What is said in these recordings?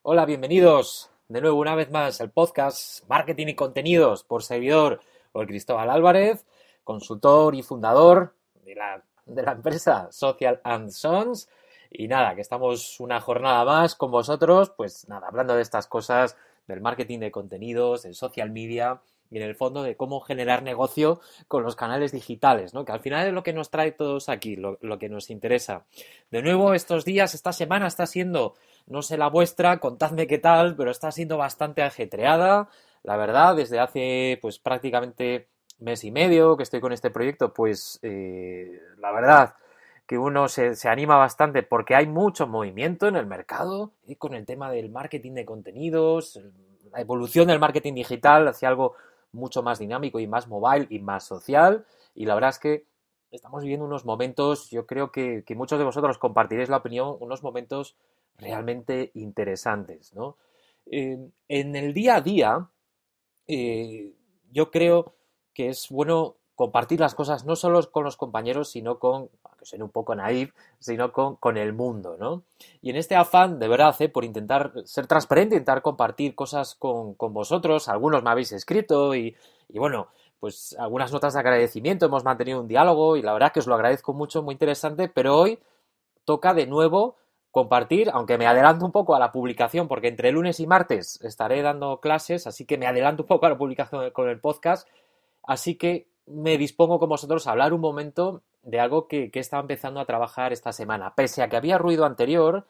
Hola, bienvenidos de nuevo una vez más al podcast Marketing y Contenidos por servidor por Cristóbal Álvarez, consultor y fundador de la, de la empresa Social and Sons. Y nada, que estamos una jornada más con vosotros, pues nada, hablando de estas cosas, del marketing de contenidos, del social media y en el fondo de cómo generar negocio con los canales digitales, ¿no? Que al final es lo que nos trae todos aquí, lo, que nos interesa. De nuevo, estos días, esta semana está siendo, no sé la vuestra, contadme qué tal, pero está siendo bastante ajetreada, la verdad, desde hace pues prácticamente mes y medio que estoy con este proyecto, pues eh, la verdad que uno se, se, anima bastante porque hay mucho movimiento en el mercado y con el tema del marketing de contenidos, la evolución del marketing digital hacia algo mucho más dinámico y más mobile y más social. Y la verdad es que estamos viviendo unos momentos, yo creo que, muchos de vosotros compartiréis la opinión, unos momentos realmente interesantes. ¿no? Eh, en el día a día, eh, yo creo que es bueno compartir las cosas no solo con los compañeros, sino con, que suene un poco naif, sino con, con, el mundo, ¿no? Y en este afán, de verdad, ¿eh? por intentar ser transparente, intentar compartir cosas con, con vosotros, algunos me habéis escrito y, y, bueno, pues algunas notas de agradecimiento, hemos mantenido un diálogo y la verdad que os lo agradezco mucho, muy interesante, pero hoy toca de nuevo compartir, aunque me adelanto un poco a la publicación, porque entre lunes y martes estaré dando clases, así que me adelanto un poco a la publicación con el podcast, así que me dispongo con vosotros a hablar un momento de algo que, que he estado empezando a trabajar esta semana. Pese a que había ruido anterior,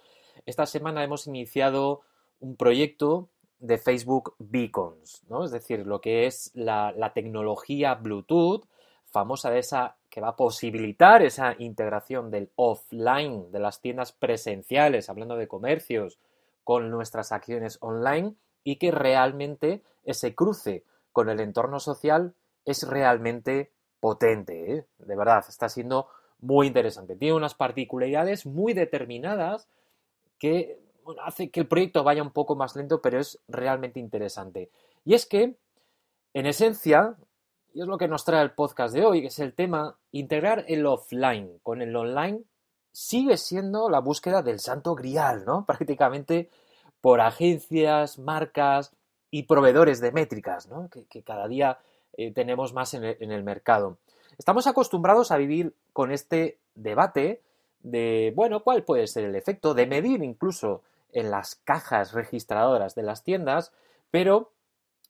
esta semana hemos iniciado un proyecto de Facebook Beacons, ¿no? Es decir, lo que es la, la tecnología Bluetooth, famosa de esa que va a posibilitar esa integración del offline, de las tiendas presenciales, hablando de comercios, con nuestras acciones online y que realmente ese cruce con el entorno social es realmente potente, ¿eh? de verdad, está siendo muy interesante. Tiene unas particularidades muy determinadas que hace que el proyecto vaya un poco más lento, pero es realmente interesante. Y es que, en esencia, y es lo que nos trae el podcast de hoy, que es el tema, integrar el offline con el online sigue siendo la búsqueda del santo grial, ¿no? Prácticamente por agencias, marcas y proveedores de métricas, ¿no? Que cada día eh, tenemos más en el, mercado. Estamos acostumbrados a vivir con este debate de, bueno, ¿cuál puede ser el efecto? De medir incluso en las cajas registradoras de las tiendas, pero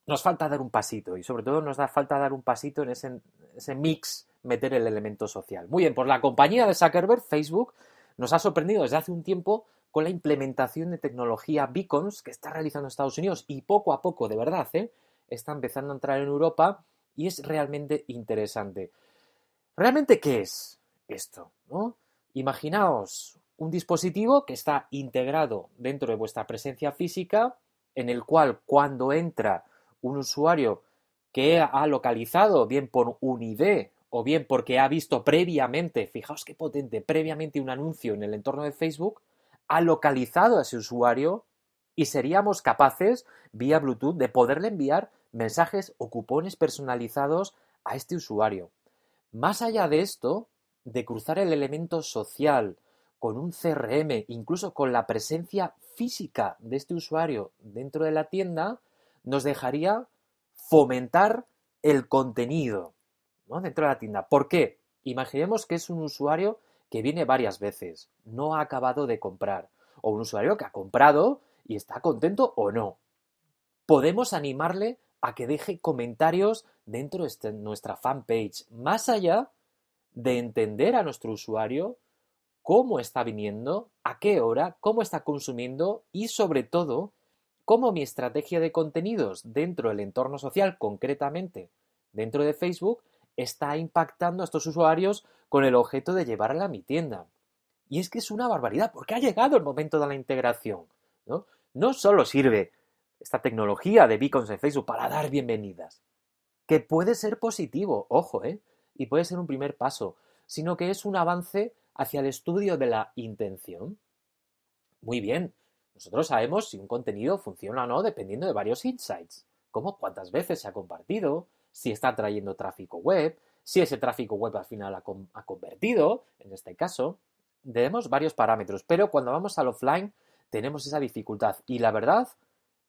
nos falta dar un pasito y sobre todo nos da falta dar un pasito en ese, ese mix, meter el elemento social. Muy bien, pues la compañía de Zuckerberg, Facebook, nos ha sorprendido desde hace un tiempo con la implementación de tecnología beacons que está realizando Estados Unidos y poco a poco, de verdad, ¿eh? está empezando a entrar en Europa y es realmente interesante. ¿Realmente qué es esto? Imaginaos un dispositivo que está integrado dentro de vuestra presencia física, en el cual cuando entra un usuario que ha localizado bien por un ID o bien porque ha visto previamente, fijaos qué potente, previamente un anuncio en el entorno de Facebook, ha localizado a ese usuario y seríamos capaces, vía Bluetooth, de poderle enviar mensajes o cupones personalizados a este usuario. Más allá de esto, de cruzar el elemento social con un CRM, incluso con la presencia física de este usuario dentro de la tienda, nos dejaría fomentar el contenido ¿no? dentro de la tienda. ¿Por qué? Imaginemos que es un usuario que viene varias veces, no ha acabado de comprar, o un usuario que ha comprado y está contento o no. Podemos animarle a que deje comentarios dentro de este, nuestra fanpage, más allá de entender a nuestro usuario cómo está viniendo, a qué hora, cómo está consumiendo y sobre todo cómo mi estrategia de contenidos dentro del entorno social, concretamente dentro de Facebook, está impactando a estos usuarios con el objeto de llevarla a mi tienda. Y es que es una barbaridad, porque ha llegado el momento de la integración. No, no solo sirve esta tecnología de beacons en Facebook para dar bienvenidas, que puede ser positivo, ojo, ¿eh? y puede ser un primer paso, sino que es un avance hacia el estudio de la intención. Muy bien, nosotros sabemos si un contenido funciona o no dependiendo de varios insights, como cuántas veces se ha compartido, si está trayendo tráfico web, si ese tráfico web al final ha, ha convertido, en este caso. Tenemos varios parámetros, pero cuando vamos al offline tenemos esa dificultad. Y la verdad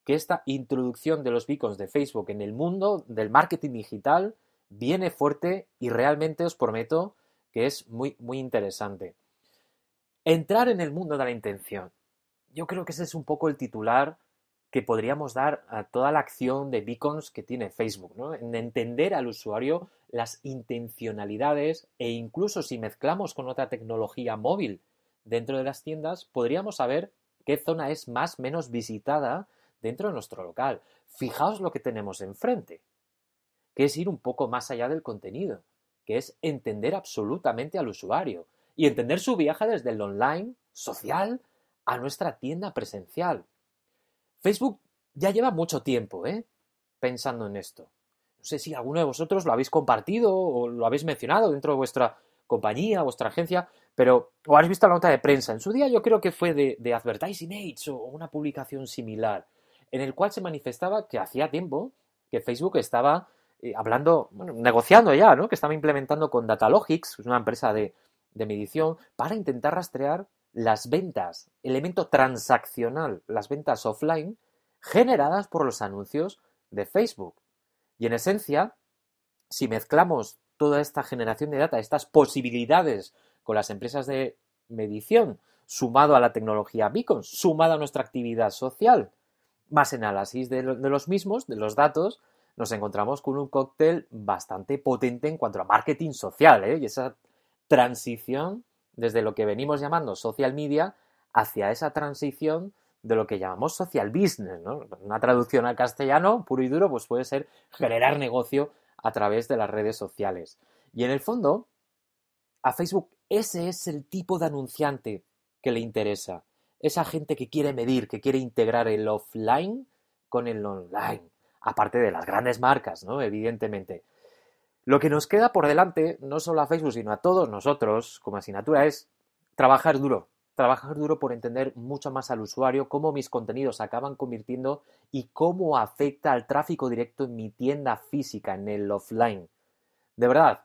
que esta introducción de los beacons de Facebook en el mundo del marketing digital viene fuerte y realmente os prometo que es muy, muy interesante. Entrar en el mundo de la intención. Yo creo que ese es un poco el titular que podríamos dar a toda la acción de beacons que tiene Facebook, ¿no? En entender al usuario las intencionalidades e incluso si mezclamos con otra tecnología móvil dentro de las tiendas, podríamos saber qué zona es más menos visitada dentro de nuestro local. Fijaos lo que tenemos enfrente que es ir un poco más allá del contenido, que es entender absolutamente al usuario y entender su viaje desde el online, social, a nuestra tienda presencial. Facebook ya lleva mucho tiempo, ¿eh? Pensando en esto. No sé si alguno de vosotros lo habéis compartido o lo habéis mencionado dentro de vuestra compañía, vuestra agencia, pero o habéis visto la nota de prensa. En su día yo creo que fue de, de Advertising Age o una publicación similar, en el cual se manifestaba que hacía tiempo que Facebook estaba eh, hablando, bueno, negociando ya, ¿no? Que estaba implementando con Datalogics, una empresa de, de medición, para intentar rastrear las ventas, elemento transaccional, las ventas offline, generadas por los anuncios de Facebook. Y en esencia, si mezclamos toda esta generación de data, estas posibilidades con las empresas de medición, sumado a la tecnología Beacon, sumado a nuestra actividad social, más análisis de, de los mismos, de los datos, nos encontramos con un cóctel bastante potente en cuanto a marketing social, ¿eh? y esa transición desde lo que venimos llamando social media hacia esa transición de lo que llamamos social business. ¿no? Una traducción al castellano, puro y duro, pues puede ser generar negocio a través de las redes sociales. Y en el fondo, a Facebook ese es el tipo de anunciante que le interesa. Esa gente que quiere medir, que quiere integrar el offline con el online aparte de las grandes marcas, ¿no? Evidentemente. Lo que nos queda por delante, no solo a Facebook, sino a todos nosotros como asignatura, es trabajar duro. Trabajar duro por entender mucho más al usuario, cómo mis contenidos acaban convirtiendo y cómo afecta al tráfico directo en mi tienda física, en el offline. De verdad,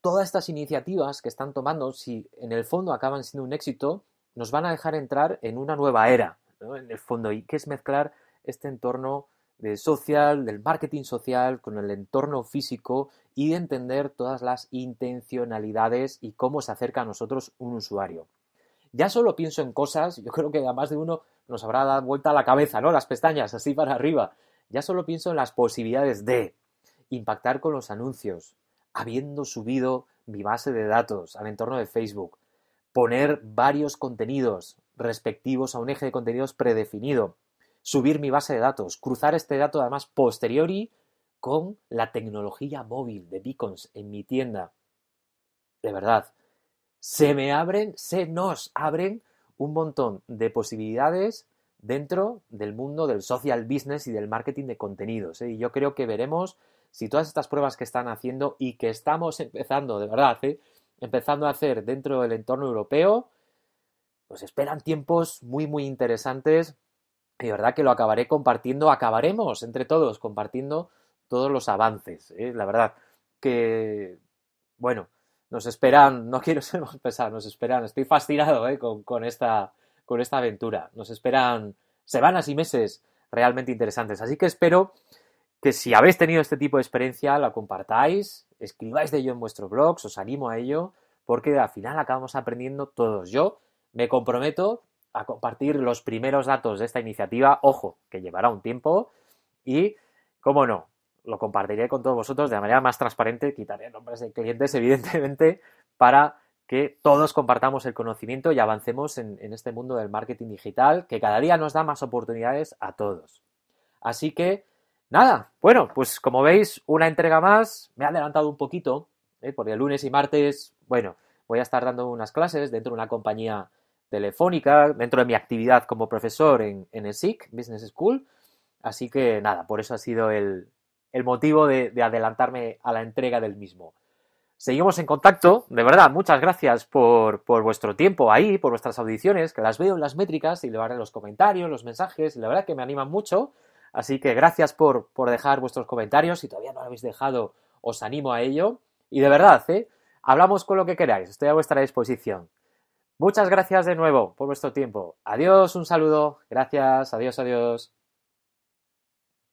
todas estas iniciativas que están tomando, si en el fondo acaban siendo un éxito, nos van a dejar entrar en una nueva era, en el fondo, y que es mezclar este entorno de social, del marketing social, con el entorno físico y de entender todas las intencionalidades y cómo se acerca a nosotros un usuario. Ya solo pienso en cosas, yo creo que a más de uno nos habrá dado vuelta a la cabeza, ¿no? Las pestañas así para arriba. Ya solo pienso en las posibilidades de impactar con los anuncios, habiendo subido mi base de datos al entorno de Facebook, poner varios contenidos respectivos a un eje de contenidos predefinido, subir mi base de datos, cruzar este dato además posteriori con la tecnología móvil de beacons en mi tienda. De verdad, se me abren, se nos abren un montón de posibilidades dentro del mundo del social business y del marketing de contenidos. ¿eh? Y yo creo que veremos si todas estas pruebas que están haciendo y que estamos empezando, de verdad, ¿eh? Empezando a hacer dentro del entorno europeo, pues esperan tiempos muy, muy interesantes y verdad que lo acabaré compartiendo, acabaremos entre todos compartiendo todos los avances. ¿eh? La verdad que, bueno, nos esperan, no quiero ser más pesado, nos esperan, estoy fascinado ¿eh? con, esta, con esta aventura. Nos esperan semanas y meses realmente interesantes. Así que espero que si habéis tenido este tipo de experiencia, la compartáis, escribáis de ello en vuestros blogs, os animo a ello, porque al final acabamos aprendiendo todos. Yo me comprometo a compartir los primeros datos de esta iniciativa. Ojo, que llevará un tiempo y, cómo no, lo compartiré con todos vosotros de manera más transparente, quitaré nombres de clientes, evidentemente, para que todos compartamos el conocimiento y avancemos en, este mundo del marketing digital que cada día nos da más oportunidades a todos. Así que, nada, bueno, pues como veis, una entrega más, me ha adelantado un poquito, ¿eh? porque el lunes y martes, bueno, voy a estar dando unas clases dentro de una compañía telefónica, dentro de mi actividad como profesor en, el SIC, Business School. Así que nada, por eso ha sido el, motivo de, adelantarme a la entrega del mismo. Seguimos en contacto, de verdad, muchas gracias por, vuestro tiempo ahí, por vuestras audiciones, que las veo en las métricas y le en los comentarios, los mensajes, y la verdad que me animan mucho. Así que gracias por, por dejar vuestros comentarios. Si todavía no lo habéis dejado, os animo a ello. Y de verdad, ¿eh? hablamos con lo que queráis, estoy a vuestra disposición. Muchas gracias de nuevo por vuestro tiempo. Adiós, un saludo. Gracias, adiós, adiós.